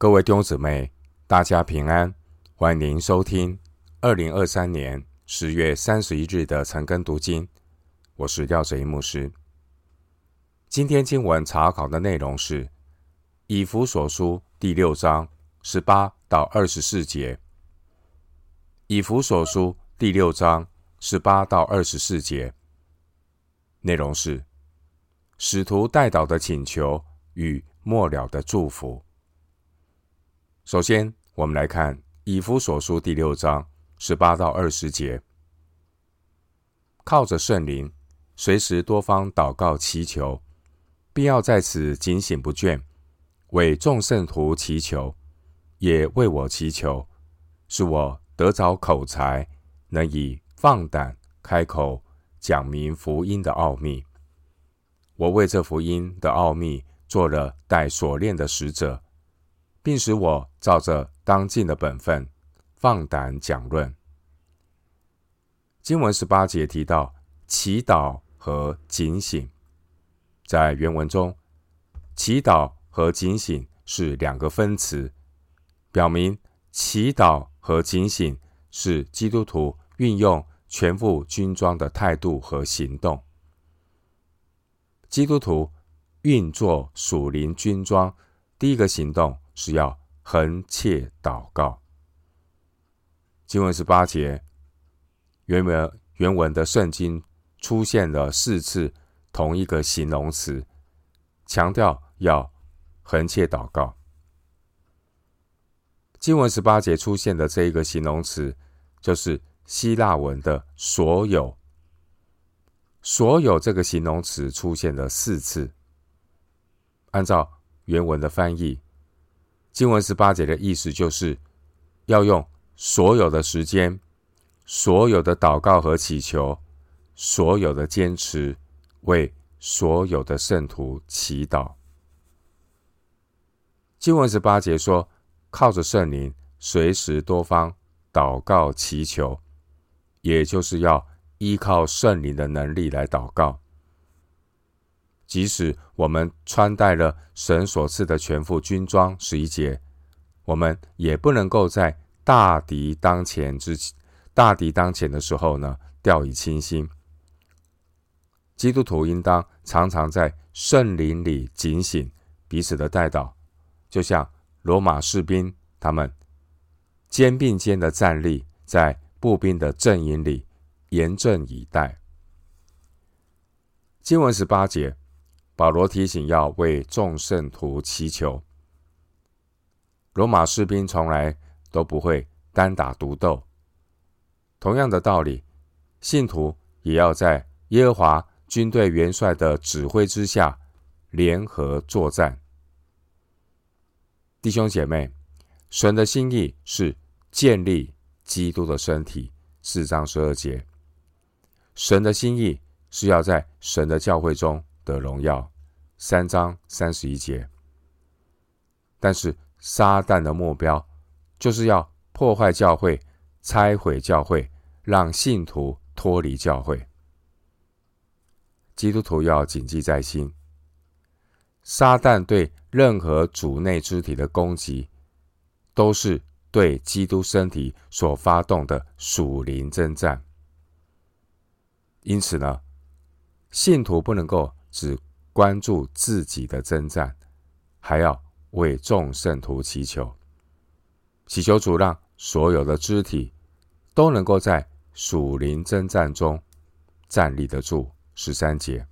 各位弟兄姊妹，大家平安，欢迎您收听二零二三年十月三十一日的晨更读经。我是廖哲一牧师。今天经文查考的内容是《以弗所书》第六章十八到二十四节，《以弗所书》第六章十八到二十四节内容是使徒代祷的请求与末了的祝福。首先，我们来看《以弗所书》第六章十八到二十节，靠着圣灵，随时多方祷告祈求，并要在此警醒不倦，为众圣徒祈求，也为我祈求，使我得着口才，能以放胆开口讲明福音的奥秘。我为这福音的奥秘做了带锁链的使者。并使我照着当尽的本分，放胆讲论。经文十八节提到祈祷和警醒，在原文中，祈祷和警醒是两个分词，表明祈祷和警醒是基督徒运用全副军装的态度和行动。基督徒运作属灵军装，第一个行动。是要恒切祷告。经文十八节，原文原文的圣经出现了四次同一个形容词，强调要恒切祷告。经文十八节出现的这一个形容词，就是希腊文的“所有”。所有这个形容词出现了四次，按照原文的翻译。经文十八节的意思就是，要用所有的时间、所有的祷告和祈求、所有的坚持，为所有的圣徒祈祷。经文十八节说，靠着圣灵，随时多方祷告祈求，也就是要依靠圣灵的能力来祷告。即使我们穿戴了神所赐的全副军装，十一节，我们也不能够在大敌当前之大敌当前的时候呢，掉以轻心。基督徒应当常常在圣灵里警醒彼此的代祷，就像罗马士兵他们肩并肩的站立在步兵的阵营里，严阵以待。经文十八节。保罗提醒要为众圣徒祈求。罗马士兵从来都不会单打独斗。同样的道理，信徒也要在耶和华军队元帅的指挥之下联合作战。弟兄姐妹，神的心意是建立基督的身体。四章十二节，神的心意是要在神的教会中。的荣耀，三章三十一节。但是撒旦的目标就是要破坏教会、拆毁教会，让信徒脱离教会。基督徒要谨记在心，撒旦对任何主内肢体的攻击，都是对基督身体所发动的属灵征战。因此呢，信徒不能够。只关注自己的征战，还要为众圣徒祈求，祈求主让所有的肢体都能够在属灵征战中站立得住。十三节，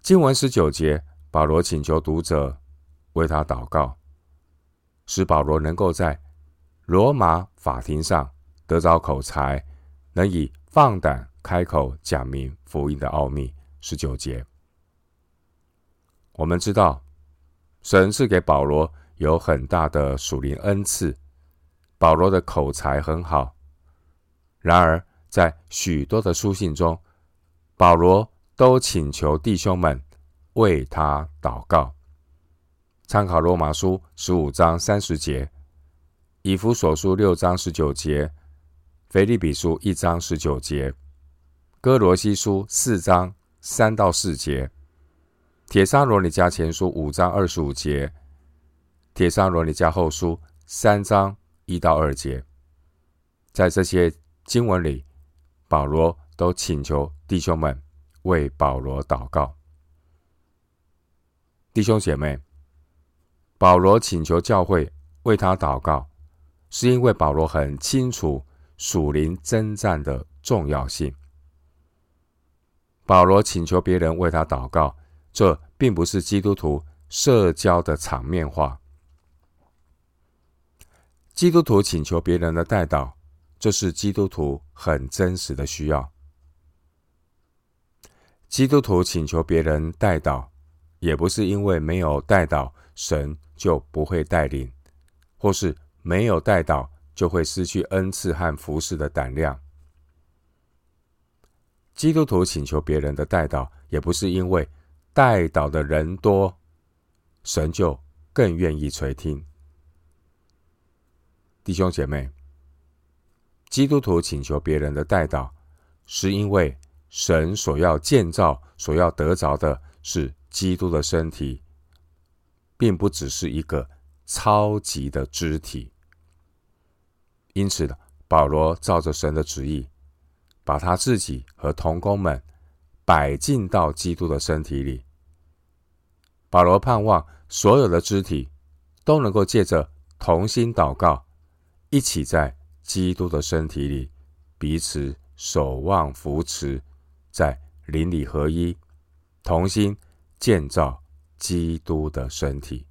经文十九节，保罗请求读者为他祷告，使保罗能够在罗马法庭上得着口才，能以放胆。开口讲明福音的奥秘。十九节，我们知道神赐给保罗有很大的属灵恩赐，保罗的口才很好。然而，在许多的书信中，保罗都请求弟兄们为他祷告。参考罗马书十五章三十节，以弗所书六章十九节，腓利比书一章十九节。哥罗西书四章三到四节，帖撒罗尼迦前书五章二十五节，帖撒罗尼迦后书三章一到二节。在这些经文里，保罗都请求弟兄们为保罗祷告。弟兄姐妹，保罗请求教会为他祷告，是因为保罗很清楚属灵征战的重要性。保罗请求别人为他祷告，这并不是基督徒社交的场面话。基督徒请求别人的代祷，这是基督徒很真实的需要。基督徒请求别人代祷，也不是因为没有代祷，神就不会带领，或是没有代祷就会失去恩赐和服侍的胆量。基督徒请求别人的代祷，也不是因为代祷的人多，神就更愿意垂听。弟兄姐妹，基督徒请求别人的代祷，是因为神所要建造、所要得着的是基督的身体，并不只是一个超级的肢体。因此，保罗照着神的旨意，把他自己和同工们摆进到基督的身体里。保罗盼望所有的肢体都能够借着同心祷告。一起在基督的身体里彼此守望扶持，在灵里合一，同心建造基督的身体。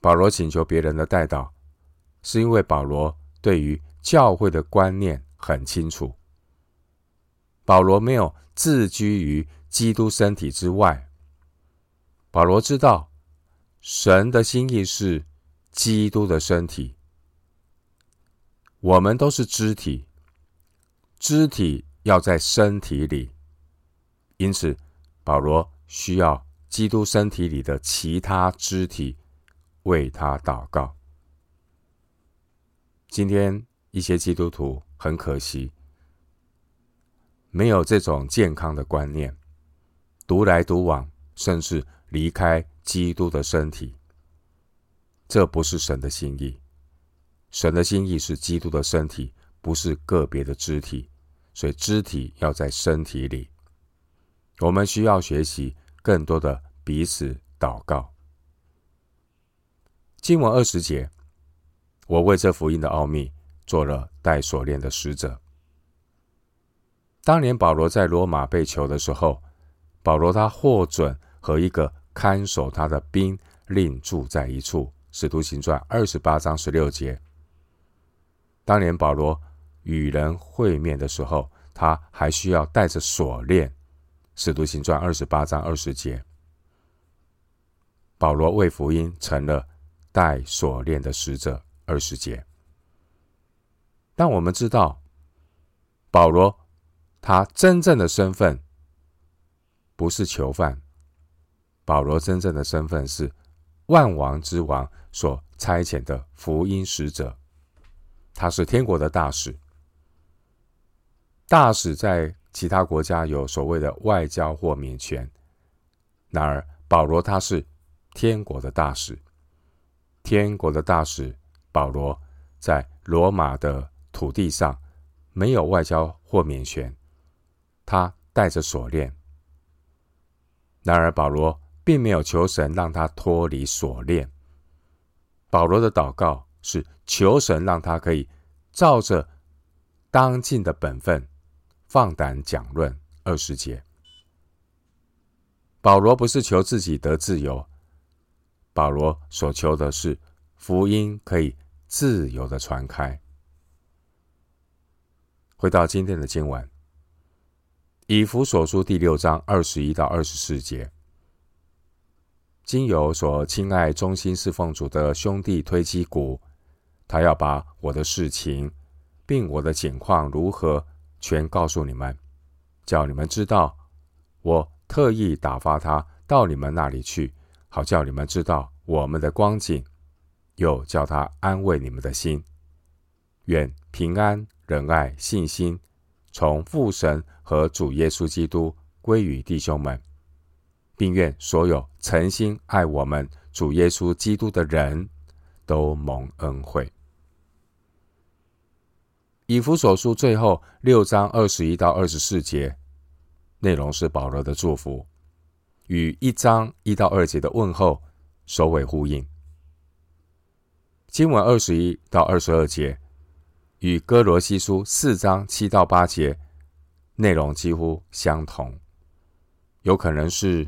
保罗请求别人的代祷，是因为保罗对于教会的观念很清楚。保罗没有自居于基督身体之外。保罗知道神的心意是。基督的身体，我们都是肢体，肢体要在身体里，因此保罗需要基督身体里的其他肢体为他祷告。今天一些基督徒很可惜，没有这种健康的观念，独来独往，甚至离开基督的身体。这不是神的心意，神的心意是基督的身体，不是个别的肢体，所以肢体要在身体里。我们需要学习更多的彼此祷告。经文二十节，我为这福音的奥秘做了带锁链的使者。当年保罗在罗马被囚的时候，保罗他获准和一个看守他的兵另住在一处。使徒行传二十八章十六节，当年保罗与人会面的时候，他还需要带着锁链。使徒行传二十八章二十节，保罗为福音成了带锁链的使者。二十节，但我们知道，保罗他真正的身份不是囚犯，保罗真正的身份是万王之王所差遣的福音使者，他是天国的大使。大使在其他国家有所谓的外交豁免权，然而保罗他是天国的大使。天国的大使保罗在罗马的土地上没有外交豁免权，他带着锁链。然而保罗。并没有求神让他脱离锁链。保罗的祷告是求神让他可以照着当尽的本分放胆讲论。二十节，保罗不是求自己得自由，保罗所求的是福音可以自由的传开。回到今天的经文，以弗所书第六章二十一到二十四节。经由所亲爱、忠心侍奉主的兄弟推基古，他要把我的事情，并我的景况如何，全告诉你们，叫你们知道，我特意打发他到你们那里去，好叫你们知道我们的光景，又叫他安慰你们的心。愿平安、仁爱、信心，从父神和主耶稣基督归于弟兄们。并愿所有诚心爱我们主耶稣基督的人都蒙恩惠。以弗所书最后六章二十一到二十四节，内容是保罗的祝福，与一章一到二节的问候首尾呼应。经文二十一到二十二节，与歌罗西书四章七到八节内容几乎相同，有可能是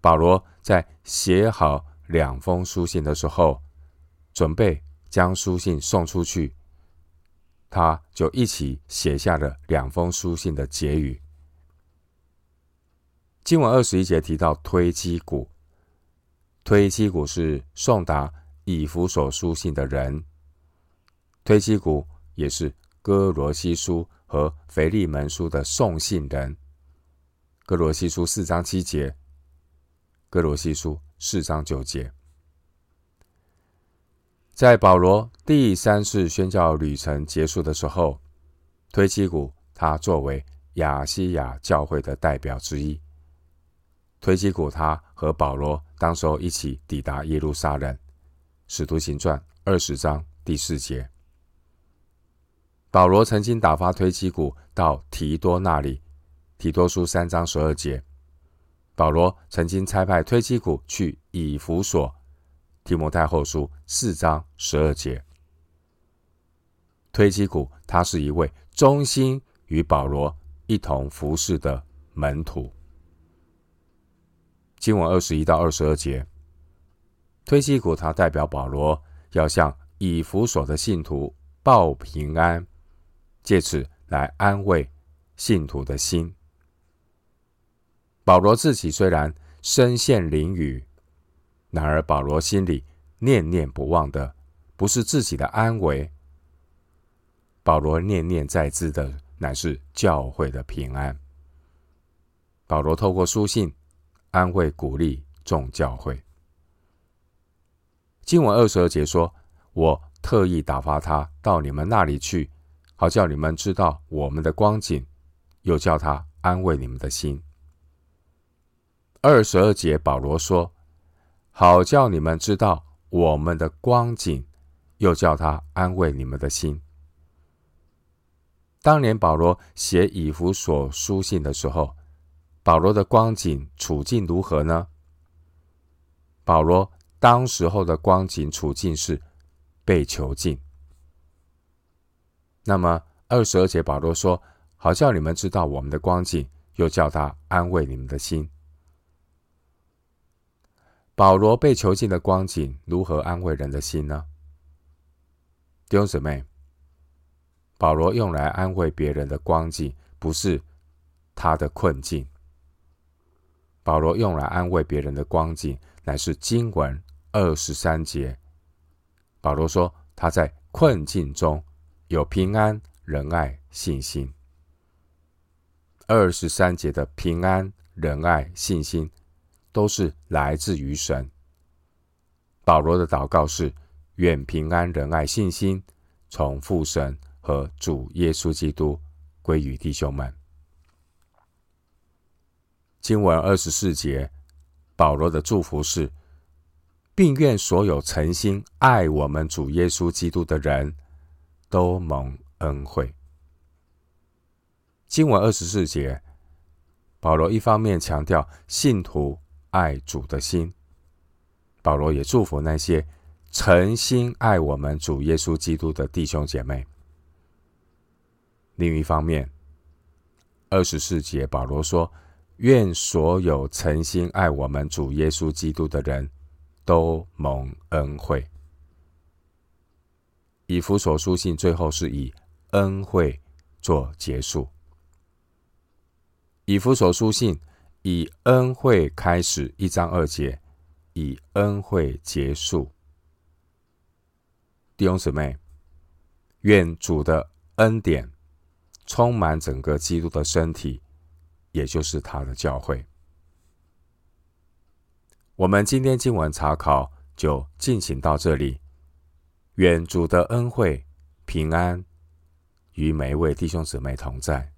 保罗在写好两封书信的时候，准备将书信送出去。他就一起写下了两封书信的结语。经文二十一节提到推基古，推基古是送达以弗所书信的人，推基古也是哥罗西书和腓利门书的送信人。哥罗西书四章七节，哥罗西书四章九节。在保罗第三次宣教旅程结束的时候，推基古他作为亚西亚教会的代表之一，推基古他和保罗当时候一起抵达耶路撒冷，使徒行传二十章第四节。保罗曾经打发推基古到提多那里，提多书三章十二节。保罗曾经差派推基古去以弗所。提摩太后书四章十二节，推基古他是一位忠心与保罗一同服侍的门徒。经文二十一到二十二节，推基古他代表保罗要向以弗所的信徒报平安，借此来安慰信徒的心。保罗自己虽然身陷囹圄。然而，保罗心里念念不忘的不是自己的安危，保罗念念在兹的乃是教会的平安。保罗透过书信安慰鼓励众教会。经文二十二节说：“我特意打发他到你们那里去，好叫你们知道我们的光景，又叫他安慰你们的心。”二十二节，保罗说。好叫你们知道我们的光景，又叫他安慰你们的心。当年保罗写以弗所书信的时候，保罗的光景处境如何呢？保罗当时候的光景处境是被囚禁。那么二十二节保罗说：“好叫你们知道我们的光景，又叫他安慰你们的心。”保罗被囚禁的光景如何安慰人的心呢？弟兄姊妹，保罗用来安慰别人的光景，不是他的困境。保罗用来安慰别人的光景，乃是经文二十三节。保罗说他在困境中有平安、仁爱、信心。二十三节的平安、仁爱、信心。都是来自于神。保罗的祷告是：愿平安、仁爱、信心从父神和主耶稣基督归于弟兄们。经文二十四节，保罗的祝福是，并愿所有诚心爱我们主耶稣基督的人都蒙恩惠。经文二十四节，保罗一方面强调信徒。爱主的心，保罗也祝福那些诚心爱我们主耶稣基督的弟兄姐妹。另一方面，二十四节保罗说：“愿所有诚心爱我们主耶稣基督的人都蒙恩惠。”以弗所书信最后是以恩惠做结束。以弗所书信。以恩惠开始，一章二节；以恩惠结束。弟兄姊妹，愿主的恩典充满整个基督的身体，也就是他的教会。我们今天经文查考就进行到这里。愿主的恩惠平安与每一位弟兄姊妹同在。